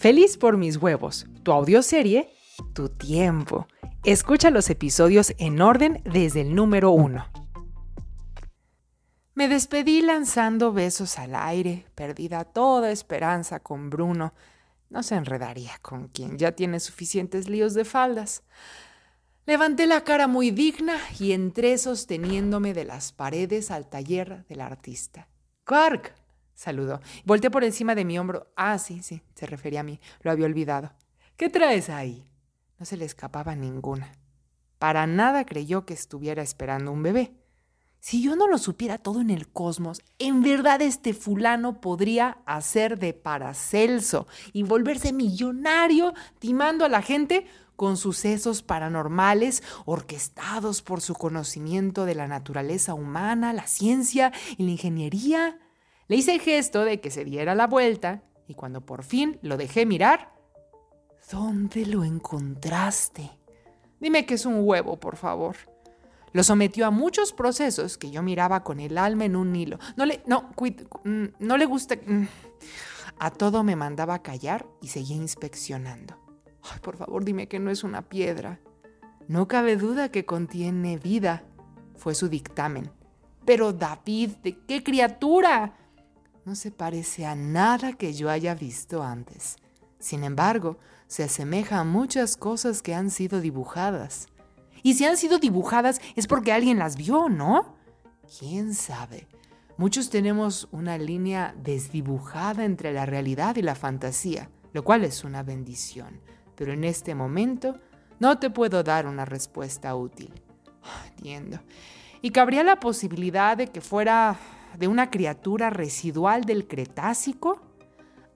Feliz por mis huevos, tu audioserie, tu tiempo. Escucha los episodios en orden desde el número uno. Me despedí lanzando besos al aire, perdida toda esperanza con Bruno. No se enredaría con quien ya tiene suficientes líos de faldas. Levanté la cara muy digna y entré sosteniéndome de las paredes al taller del artista. Clark, saludó. Volteé por encima de mi hombro. Ah, sí, sí, se refería a mí. Lo había olvidado. ¿Qué traes ahí? No se le escapaba ninguna. Para nada creyó que estuviera esperando un bebé. Si yo no lo supiera todo en el cosmos, en verdad este fulano podría hacer de Paracelso y volverse millonario timando a la gente con sucesos paranormales orquestados por su conocimiento de la naturaleza humana, la ciencia y la ingeniería. Le hice el gesto de que se diera la vuelta y cuando por fin lo dejé mirar, ¿dónde lo encontraste? Dime que es un huevo, por favor. Lo sometió a muchos procesos que yo miraba con el alma en un hilo. No le, no, mm, no le gusta. Mm. A todo me mandaba callar y seguía inspeccionando. Ay, por favor, dime que no es una piedra. No cabe duda que contiene vida, fue su dictamen. Pero David, ¿de qué criatura? No se parece a nada que yo haya visto antes. Sin embargo, se asemeja a muchas cosas que han sido dibujadas. Y si han sido dibujadas es porque alguien las vio, ¿no? ¿Quién sabe? Muchos tenemos una línea desdibujada entre la realidad y la fantasía, lo cual es una bendición. Pero en este momento no te puedo dar una respuesta útil. Ah, entiendo. Y cabría la posibilidad de que fuera de una criatura residual del Cretácico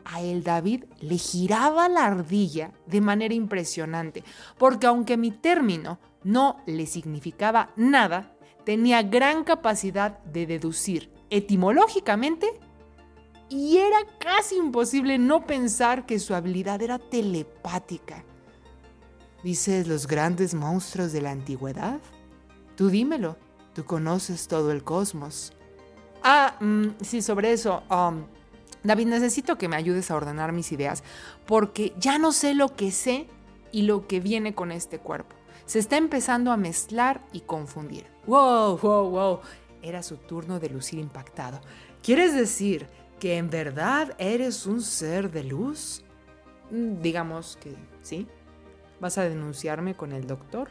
a el David le giraba la ardilla de manera impresionante, porque aunque mi término no le significaba nada, tenía gran capacidad de deducir etimológicamente y era casi imposible no pensar que su habilidad era telepática. ¿Dices los grandes monstruos de la antigüedad? Tú dímelo, tú conoces todo el cosmos. Ah, mm, sí, sobre eso. Um, David, necesito que me ayudes a ordenar mis ideas porque ya no sé lo que sé y lo que viene con este cuerpo. Se está empezando a mezclar y confundir. ¡Wow, wow, wow! Era su turno de lucir impactado. ¿Quieres decir que en verdad eres un ser de luz? Mm, digamos que sí. ¿Vas a denunciarme con el doctor?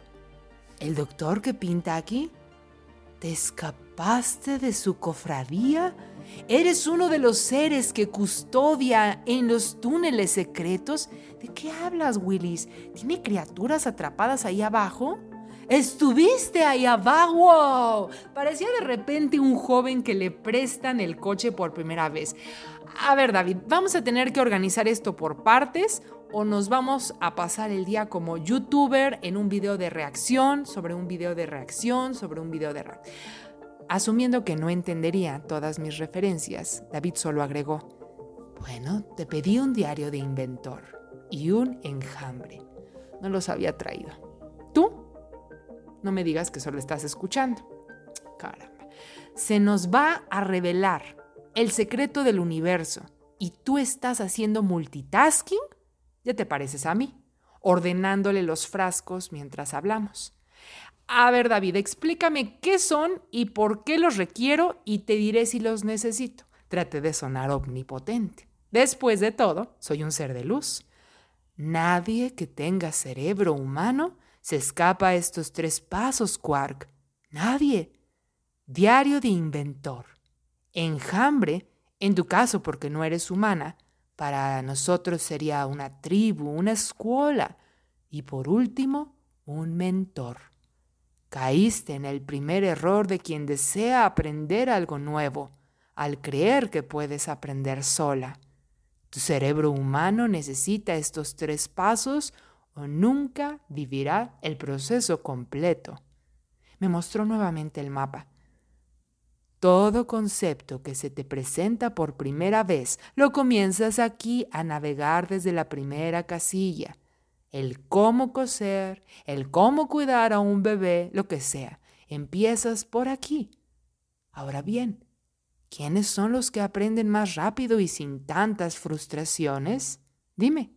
¿El doctor que pinta aquí? ¿Te escapaste de su cofradía? ¿Eres uno de los seres que custodia en los túneles secretos? ¿De qué hablas, Willis? ¿Tiene criaturas atrapadas ahí abajo? Estuviste ahí abajo. Parecía de repente un joven que le prestan el coche por primera vez. A ver, David, vamos a tener que organizar esto por partes o nos vamos a pasar el día como youtuber en un video de reacción, sobre un video de reacción, sobre un video de reacción. Asumiendo que no entendería todas mis referencias, David solo agregó, bueno, te pedí un diario de inventor y un enjambre. No los había traído. ¿Tú? No me digas que solo estás escuchando. Caramba. Se nos va a revelar el secreto del universo y tú estás haciendo multitasking ya te pareces a mí, ordenándole los frascos mientras hablamos. A ver, David, explícame qué son y por qué los requiero y te diré si los necesito. Trate de sonar omnipotente. Después de todo, soy un ser de luz. Nadie que tenga cerebro humano se escapa a estos tres pasos, Quark. Nadie. Diario de inventor. Enjambre, en tu caso porque no eres humana, para nosotros sería una tribu, una escuela y por último, un mentor. Caíste en el primer error de quien desea aprender algo nuevo, al creer que puedes aprender sola. Tu cerebro humano necesita estos tres pasos o nunca vivirá el proceso completo. Me mostró nuevamente el mapa. Todo concepto que se te presenta por primera vez lo comienzas aquí a navegar desde la primera casilla. El cómo coser, el cómo cuidar a un bebé, lo que sea. Empiezas por aquí. Ahora bien, ¿quiénes son los que aprenden más rápido y sin tantas frustraciones? Dime,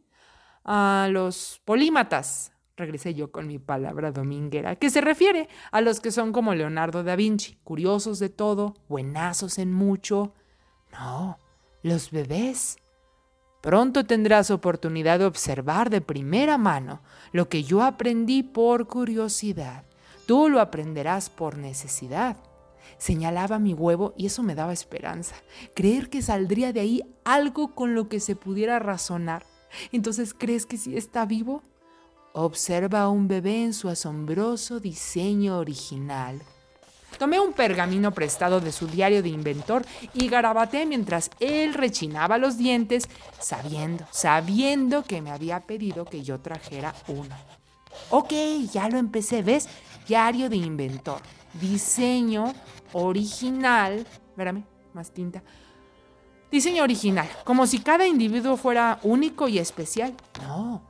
a los polímatas, regresé yo con mi palabra dominguera, que se refiere a los que son como Leonardo da Vinci, curiosos de todo, buenazos en mucho. No, los bebés. Pronto tendrás oportunidad de observar de primera mano lo que yo aprendí por curiosidad. Tú lo aprenderás por necesidad. Señalaba mi huevo y eso me daba esperanza. Creer que saldría de ahí algo con lo que se pudiera razonar. Entonces, ¿crees que sí está vivo? Observa a un bebé en su asombroso diseño original. Tomé un pergamino prestado de su diario de inventor y garabateé mientras él rechinaba los dientes, sabiendo, sabiendo que me había pedido que yo trajera uno. Ok, ya lo empecé, ¿ves? Diario de inventor. Diseño original. Espérame, más tinta. Diseño original, como si cada individuo fuera único y especial. No,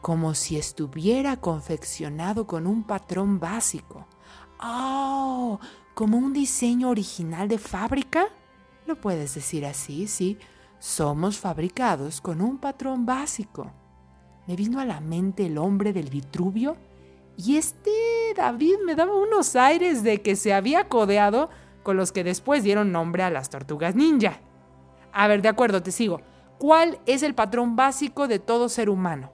como si estuviera confeccionado con un patrón básico. ¡Oh! ¿Como un diseño original de fábrica? Lo puedes decir así, sí. Somos fabricados con un patrón básico. Me vino a la mente el hombre del Vitruvio y este David me daba unos aires de que se había codeado con los que después dieron nombre a las tortugas ninja. A ver, de acuerdo, te sigo. ¿Cuál es el patrón básico de todo ser humano?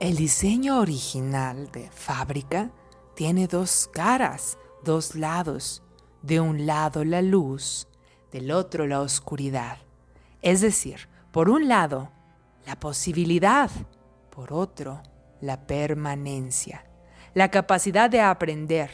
El diseño original de fábrica tiene dos caras, dos lados. De un lado la luz, del otro la oscuridad. Es decir, por un lado, la posibilidad, por otro, la permanencia, la capacidad de aprender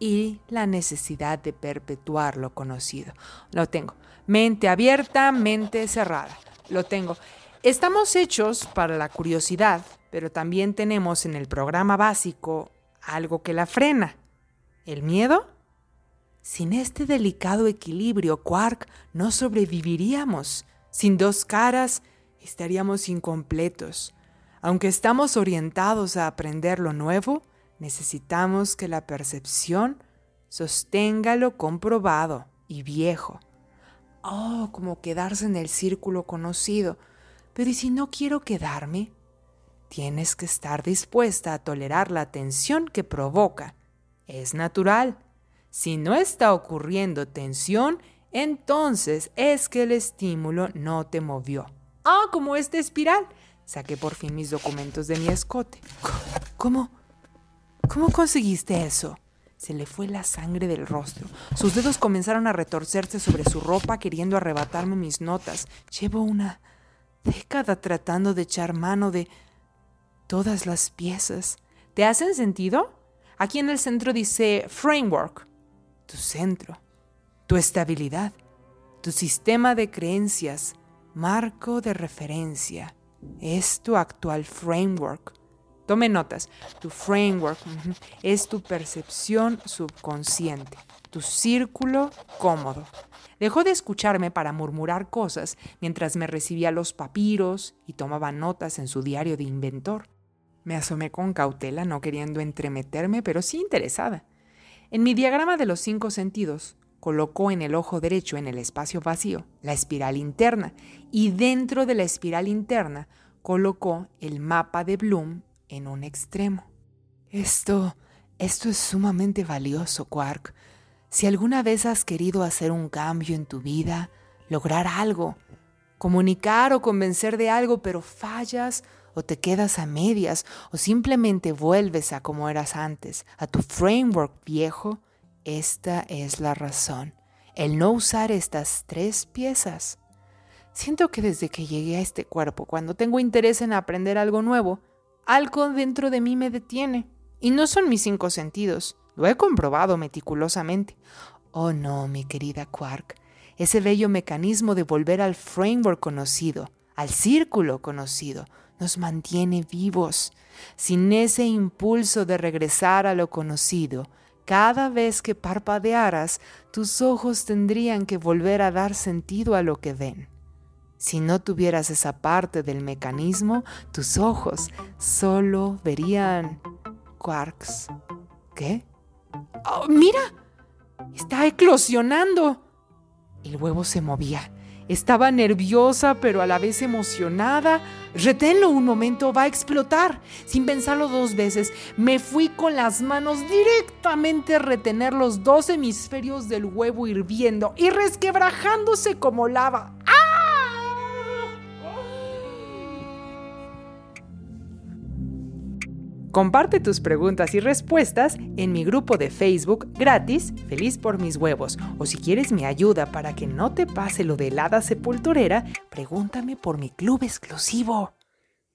y la necesidad de perpetuar lo conocido. Lo tengo. Mente abierta, mente cerrada. Lo tengo. Estamos hechos para la curiosidad, pero también tenemos en el programa básico algo que la frena. ¿El miedo? Sin este delicado equilibrio, Quark, no sobreviviríamos. Sin dos caras, estaríamos incompletos. Aunque estamos orientados a aprender lo nuevo, necesitamos que la percepción sostenga lo comprobado y viejo. Oh, como quedarse en el círculo conocido pero ¿y si no quiero quedarme? Tienes que estar dispuesta a tolerar la tensión que provoca. Es natural. Si no está ocurriendo tensión, entonces es que el estímulo no te movió. Ah, como esta espiral. Saqué por fin mis documentos de mi escote. ¿Cómo? ¿Cómo conseguiste eso? Se le fue la sangre del rostro. Sus dedos comenzaron a retorcerse sobre su ropa queriendo arrebatarme mis notas. Llevo una década tratando de echar mano de todas las piezas. ¿Te hacen sentido? Aquí en el centro dice framework, tu centro, tu estabilidad, tu sistema de creencias, marco de referencia. Es tu actual framework. Tome notas. Tu framework es tu percepción subconsciente, tu círculo cómodo. Dejó de escucharme para murmurar cosas mientras me recibía los papiros y tomaba notas en su diario de inventor. Me asomé con cautela, no queriendo entremeterme, pero sí interesada. En mi diagrama de los cinco sentidos, colocó en el ojo derecho, en el espacio vacío, la espiral interna, y dentro de la espiral interna colocó el mapa de Bloom en un extremo. Esto, esto es sumamente valioso, Quark. Si alguna vez has querido hacer un cambio en tu vida, lograr algo, comunicar o convencer de algo, pero fallas o te quedas a medias o simplemente vuelves a como eras antes, a tu framework viejo, esta es la razón. El no usar estas tres piezas. Siento que desde que llegué a este cuerpo, cuando tengo interés en aprender algo nuevo, algo dentro de mí me detiene. Y no son mis cinco sentidos, lo he comprobado meticulosamente. Oh no, mi querida Quark, ese bello mecanismo de volver al framework conocido, al círculo conocido, nos mantiene vivos. Sin ese impulso de regresar a lo conocido, cada vez que parpadearas, tus ojos tendrían que volver a dar sentido a lo que ven. Si no tuvieras esa parte del mecanismo, tus ojos solo verían quarks. ¿Qué? Oh, mira, está eclosionando. El huevo se movía. Estaba nerviosa, pero a la vez emocionada. Reténlo un momento, va a explotar. Sin pensarlo dos veces, me fui con las manos directamente a retener los dos hemisferios del huevo hirviendo y resquebrajándose como lava. Comparte tus preguntas y respuestas en mi grupo de Facebook gratis, Feliz por mis huevos. O si quieres mi ayuda para que no te pase lo de helada sepulturera, pregúntame por mi club exclusivo.